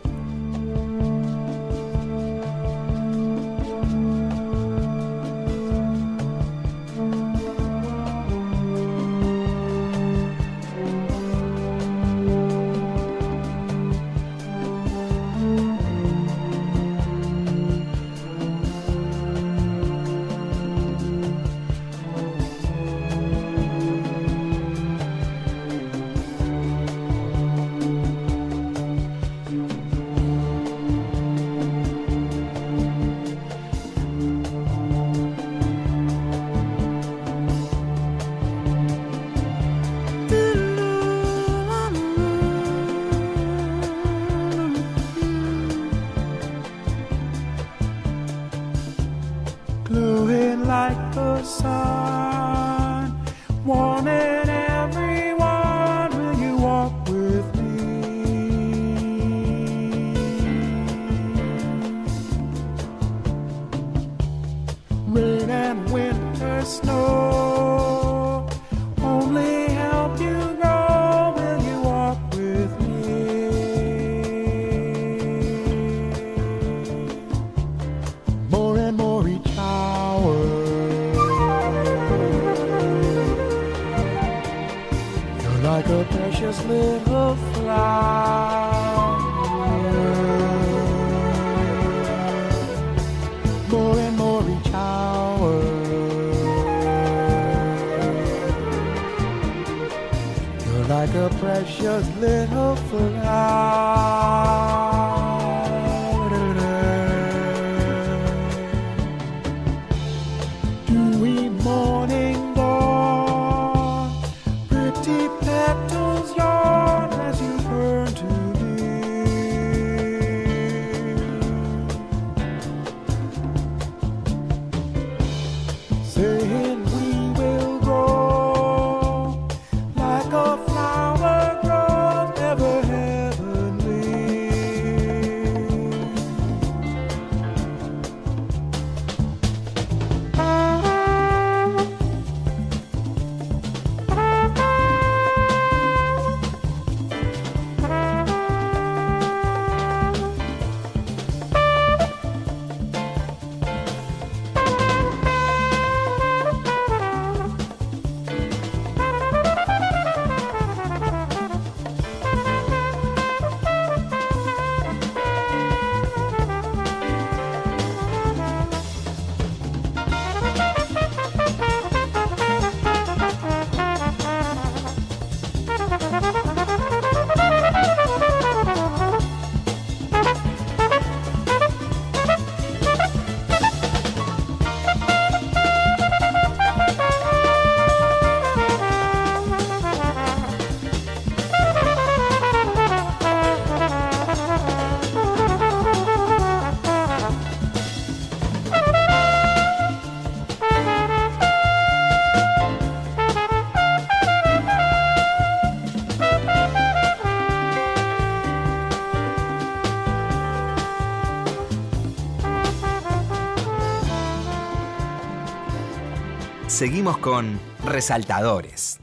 seguimos con Resaltadores.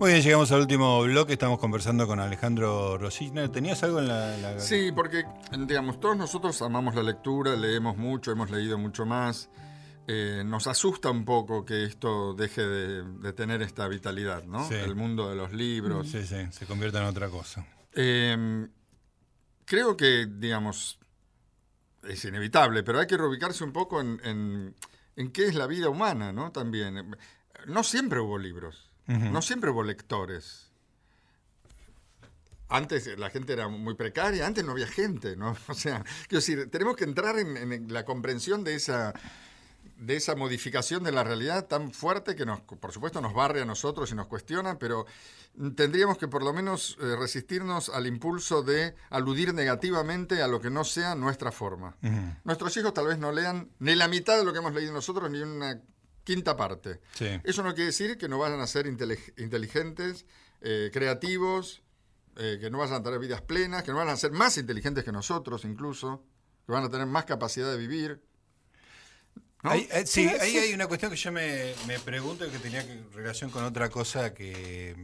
Muy bien, llegamos al último bloque, estamos conversando con Alejandro Rosina. ¿Tenías algo en la, Sí, porque, digamos, todos nosotros amamos la lectura, leemos mucho, hemos leído mucho más. Eh, nos asusta un poco que esto deje de, tener esta vitalidad, ¿no? Sí. El mundo de los libros. Sí, sí, se convierta en otra cosa. Eh, creo que, digamos, es inevitable, pero hay que reubicarse un poco en, en qué es la vida humana, ¿no? También. No siempre hubo libros. No siempre hubo lectores. Antes la gente era muy precaria, antes no había gente, ¿no? O sea, quiero decir, tenemos que entrar en, la comprensión de esa, de esa modificación de la realidad tan fuerte que nos, por supuesto nos barre a nosotros y nos cuestiona, pero tendríamos que por lo menos eh, resistirnos al impulso de aludir negativamente a lo que no sea nuestra forma. Nuestros hijos tal vez no lean ni la mitad de lo que hemos leído nosotros, ni una quinta parte. Eso no quiere decir que no vayan a ser inteligentes, eh, creativos, eh, que no vayan a tener vidas plenas, que no van a ser más inteligentes que nosotros incluso, que van a tener más capacidad de vivir. Eh, sí, ahí hay una cuestión que yo me, pregunto y que tenía relación con otra cosa que,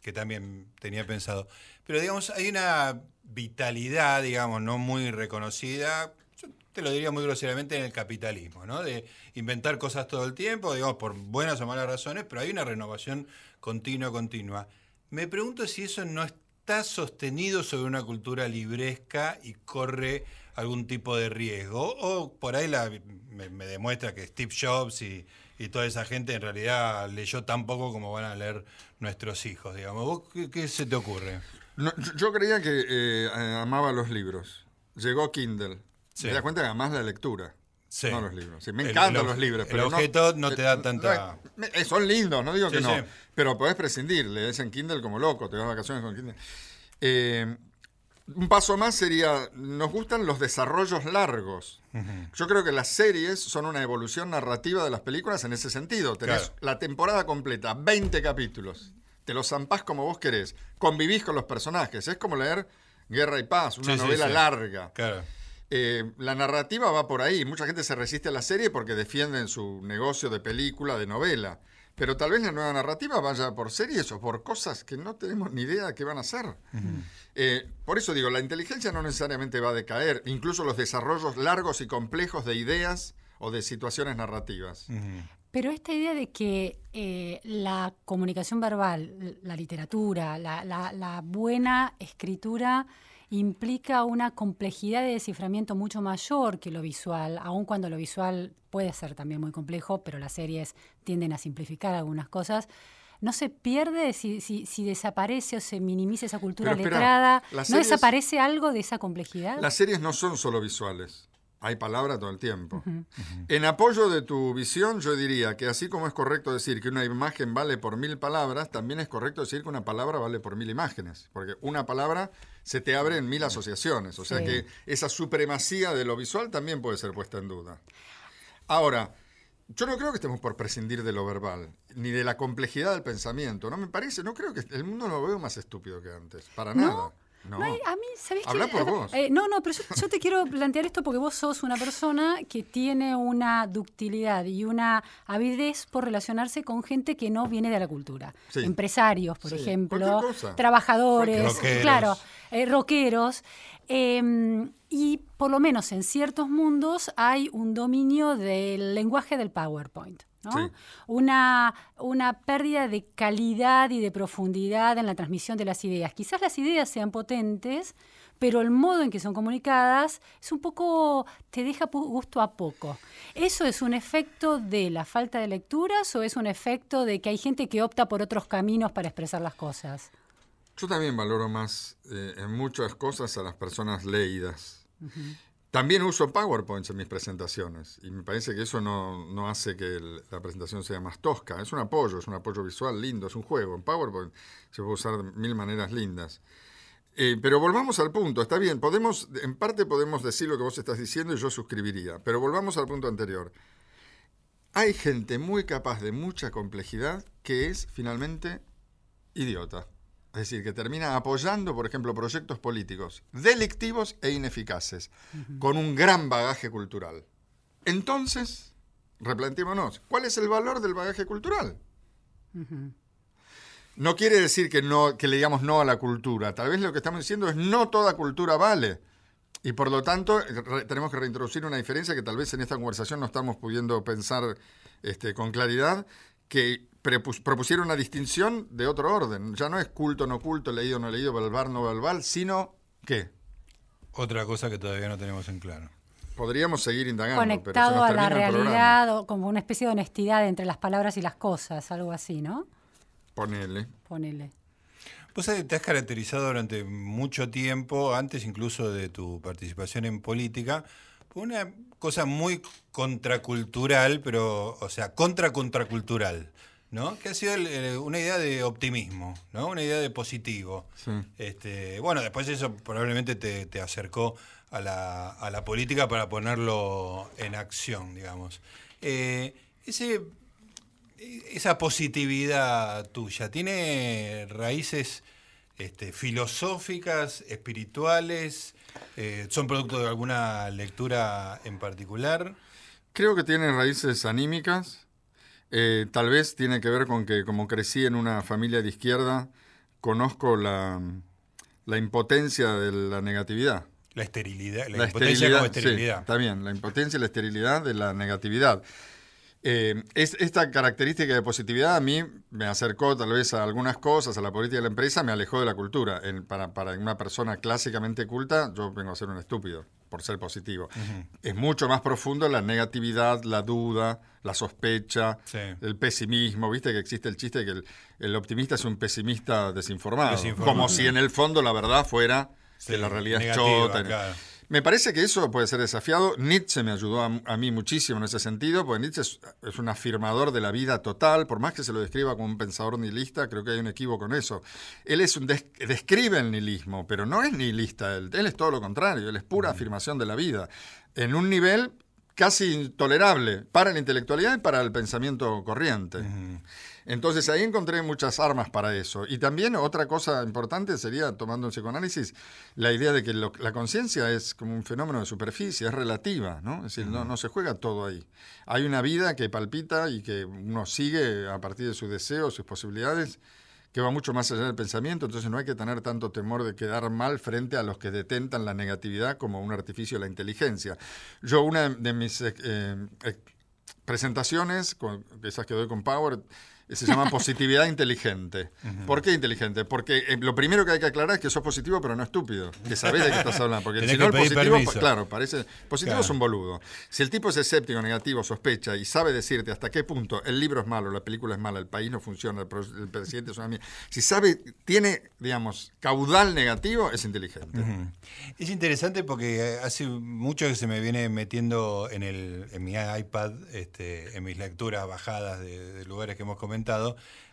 que, también tenía pensado. Pero digamos, hay una vitalidad, digamos, no muy reconocida, te lo diría muy groseramente, en el capitalismo, ¿no? De inventar cosas todo el tiempo, digamos, por buenas o malas razones, pero hay una renovación continua, continua. Me pregunto si eso no está sostenido sobre una cultura libresca y corre algún tipo de riesgo, o por ahí la, me, demuestra que Steve Jobs y, toda esa gente en realidad leyó tan poco como van a leer nuestros hijos, digamos. qué, se te ocurre? yo, creía que eh, amaba los libros. Llegó Kindle te das cuenta que además la lectura. No los libros. me encantan los libros. Pero el objeto no, te da eh, tanta. Eh, son lindos, no digo que no. Pero podés prescindir. Lees en Kindle como loco, te vas vacaciones con Kindle. Eh, un paso más sería, nos gustan los desarrollos largos. Yo creo que las series son una evolución narrativa de las películas en ese sentido. Tenés la temporada completa, 20 capítulos. Te los zampás como vos querés. Convivís con los personajes. Es como leer Guerra y Paz, una novela larga. Claro. Eh, la narrativa va por ahí. Mucha gente se resiste a la serie porque defienden su negocio de película, de novela. Pero tal vez la nueva narrativa vaya por series o por cosas que no tenemos ni idea de qué van a ser. Eh, por eso digo, la inteligencia no necesariamente va a decaer, incluso los desarrollos largos y complejos de ideas o de situaciones narrativas. Pero esta idea de que eh, la comunicación verbal, la literatura, la buena escritura implica una complejidad de desciframiento mucho mayor que lo visual, aun cuando lo visual puede ser también muy complejo, pero las series tienden a simplificar algunas cosas. ¿No se pierde si, si, desaparece o se minimiza esa cultura letrada? ¿No desaparece algo de esa complejidad? Las series no son solo visuales. Hay palabra todo el tiempo. En apoyo de tu visión, yo diría que así como es correcto decir que una imagen vale por mil palabras, también es correcto decir que una palabra vale por mil imágenes. Porque una palabra se te abre en mil asociaciones. O sea que esa supremacía de lo visual también puede ser puesta en duda. Ahora, yo no creo que estemos por prescindir de lo verbal, ni de la complejidad del pensamiento. No me parece, no creo que el mundo lo veo más estúpido que antes, para nada. No. a mí, ¿sabés Habla por vos. Eh, no, no, pero yo, te quiero plantear esto porque vos sos una persona que tiene una ductilidad y una avidez por relacionarse con gente que no viene de la cultura. Empresarios, por ejemplo, trabajadores, claro, eh, rockeros. Em, y por lo menos en ciertos mundos hay un dominio del lenguaje del PowerPoint. Una, una pérdida de calidad y de profundidad en la transmisión de las ideas. Quizás las ideas sean potentes, pero el modo en que son comunicadas es un poco, te deja gusto a poco. ¿Eso es un efecto de la falta de lecturas o es un efecto de que hay gente que opta por otros caminos para expresar las cosas? Yo también valoro más eh, en muchas cosas a las personas leídas. También uso PowerPoint en mis presentaciones y me parece que eso no, hace que la presentación sea más tosca. Es un apoyo, es un apoyo visual lindo, es un juego. En PowerPoint se puede usar de mil maneras lindas. Eh, pero volvamos al punto, está bien, podemos, en parte podemos decir lo que vos estás diciendo y yo suscribiría, pero volvamos al punto anterior. Hay gente muy capaz de mucha complejidad que es finalmente idiota. Es decir, que termina apoyando, por ejemplo, proyectos políticos delictivos e ineficaces, con un gran bagaje cultural. Entonces, replanteémonos, ¿cuál es el valor del bagaje cultural? no quiere decir que, no, que le digamos no a la cultura. Tal vez lo que estamos diciendo es no toda cultura vale. Y por lo tanto, tenemos que reintroducir una diferencia que tal vez en esta conversación no estamos pudiendo pensar este, con claridad, que propusieron una distinción de otro orden. Ya no es culto, no culto, leído, no leído, verbal, no verbal, sino ¿qué? Otra cosa que todavía no tenemos en claro. Podríamos seguir indagando. Conectado a la realidad, o como una especie de honestidad entre las palabras y las cosas, algo así, ¿no? Ponele. Ponele. Vos te has caracterizado durante mucho tiempo, antes incluso de tu participación en política, por una cosa muy contracultural, pero, o sea, contra-contracultural, ¿no? Que ha sido una idea de optimismo, ¿no? Una idea de positivo. Este, bueno, después eso probablemente te, acercó a la, a la, política para ponerlo en acción, digamos. Eh, ese esa positividad tuya, ¿tiene raíces este, filosóficas, espirituales? Eh, ¿Son producto de alguna lectura en particular? Creo que tiene raíces anímicas. Eh, tal vez tiene que ver con que como crecí en una familia de izquierda, conozco la, impotencia de la negatividad. La esterilidad, la, impotencia como esterilidad. está bien, la impotencia y la esterilidad de la negatividad. Eh, es, esta característica de positividad a mí me acercó tal vez a algunas cosas, a la política de la empresa, me alejó de la cultura. para, para, una persona clásicamente culta, yo vengo a ser un estúpido por ser positivo. Es mucho más profundo la negatividad, la duda, la sospecha, el pesimismo. Viste que existe el chiste de que el, optimista es un pesimista desinformado, Como si en el fondo la verdad fuera que la realidad es chota. Me parece que eso puede ser desafiado. Nietzsche me ayudó a, mí muchísimo en ese sentido, porque Nietzsche es, un afirmador de la vida total, por más que se lo describa como un pensador nihilista, creo que hay un equivoco en eso. Él es un describe el nihilismo, pero no es nihilista, él, él es todo lo contrario, él es pura afirmación de la vida, en un nivel casi intolerable para la intelectualidad y para el pensamiento corriente. Entonces ahí encontré muchas armas para eso. Y también otra cosa importante sería, tomando un psicoanálisis, la idea de que la conciencia es como un fenómeno de superficie, es relativa, ¿no? Es decir, no, no se juega todo ahí. Hay una vida que palpita y que uno sigue a partir de sus deseos, sus posibilidades, que va mucho más allá del pensamiento, entonces no hay que tener tanto temor de quedar mal frente a los que detentan la negatividad como un artificio de la inteligencia. Yo una de mis eh, eh, presentaciones, con, esas que doy con Power, se llama positividad inteligente. ¿Por qué inteligente? Porque eh, lo primero que hay que aclarar es que sos positivo, pero no estúpido. Que sabés de qué estás hablando. Porque si no, el positivo, claro, parece. Positivo es un boludo. Si el tipo es escéptico, negativo, sospecha y sabe decirte hasta qué punto el libro es malo, la película es mala, el país no funciona, el, presidente es una mierda. Si sabe, tiene, digamos, caudal negativo, es inteligente. Es interesante porque eh, hace mucho que se me viene metiendo en, el, en mi iPad, este, en mis lecturas bajadas de, de lugares que hemos comentado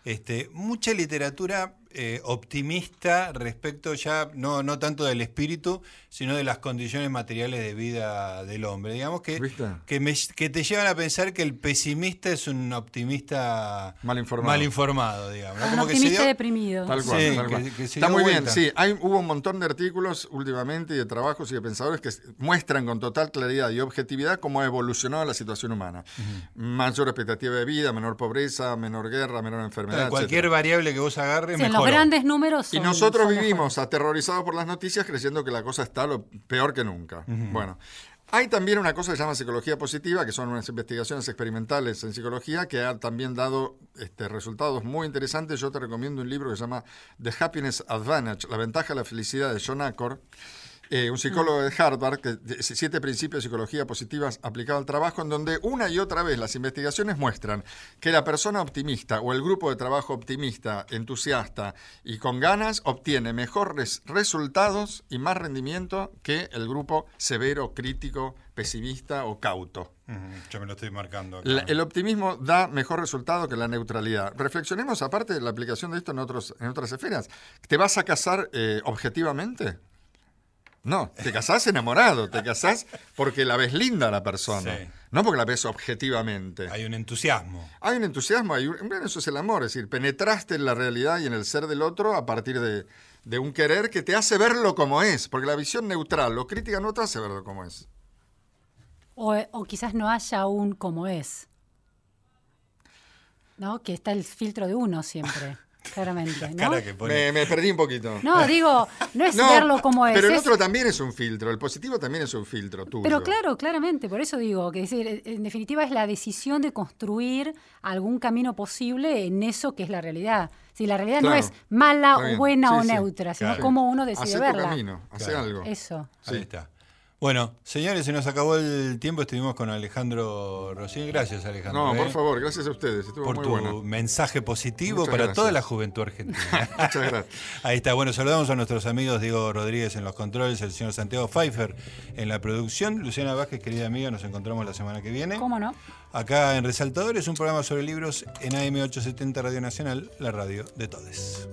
este, mucha literatura eh, optimista respecto ya, no, no tanto del espíritu, sino de las condiciones materiales de vida del hombre. Digamos que, que, te llevan a pensar que el pesimista es un optimista mal informado, informado digamos. Un optimista deprimido. Tal cual, Está muy bien, sí. Hay, hubo un montón de artículos últimamente y de trabajos y de pensadores que muestran con total claridad y objetividad cómo ha evolucionado la situación humana. Mayor expectativa de vida, menor pobreza, menor guerra, menor enfermedad. cualquier variable que vos agarres, grandes números. y nosotros vivimos aterrorizados por las noticias creyendo que la cosa está lo peor que nunca. Bueno. Hay también una cosa que se llama psicología positiva, que son unas investigaciones experimentales en psicología que han también dado este, resultados muy interesantes. Yo te recomiendo un libro que se llama The Happiness Advantage, la ventaja de la felicidad de John Acor eh, un psicólogo de Harvard, que, siete principios de psicología positiva aplicado al trabajo, en donde una y otra vez las investigaciones muestran que la persona optimista o el grupo de trabajo optimista, entusiasta y con ganas obtiene mejores resultados y más rendimiento que el grupo severo, crítico, pesimista o cauto. Yo me lo estoy marcando. el optimismo da mejor resultado que la neutralidad. Reflexionemos aparte de la aplicación de esto en, otros, en otras esferas. ¿Te vas a casar eh, objetivamente? No, te casás enamorado, te casás porque la ves linda la persona, no porque la ves objetivamente. Hay un entusiasmo. Hay un entusiasmo, hay un, eso es el amor, es decir, penetraste en la realidad y en el ser del otro a partir de, un querer que te hace verlo como es, porque la visión neutral o crítica no te hace verlo como es. O, o quizás no haya un como es, ¿no? Que está el filtro de uno siempre. claramente. ¿no? me, perdí un poquito. No, digo, no es verlo como es. Pero el otro también es un filtro, el positivo también es un filtro tuyo. Pero claro, claramente, por eso digo, que decir, en definitiva es la decisión de construir algún camino posible en eso que es la realidad. Si la realidad no es mala o buena o neutra, sino cómo uno decide verla. camino, hace algo. Eso. Ahí está. Bueno, señores, se nos acabó el tiempo. Estuvimos con Alejandro Rocín. Gracias, Alejandro. No, por ¿eh? favor, gracias a ustedes. Estuvo por tu mensaje positivo para toda la juventud argentina. Muchas gracias. Ahí está. Bueno, saludamos a nuestros amigos Diego Rodríguez en los controles, el señor Santiago Pfeiffer en la producción. Luciana Vázquez, querida amiga, nos encontramos la semana que viene. ¿Cómo no? Acá en Resaltadores, un programa sobre libros en AM870 Radio Nacional, la radio de todes.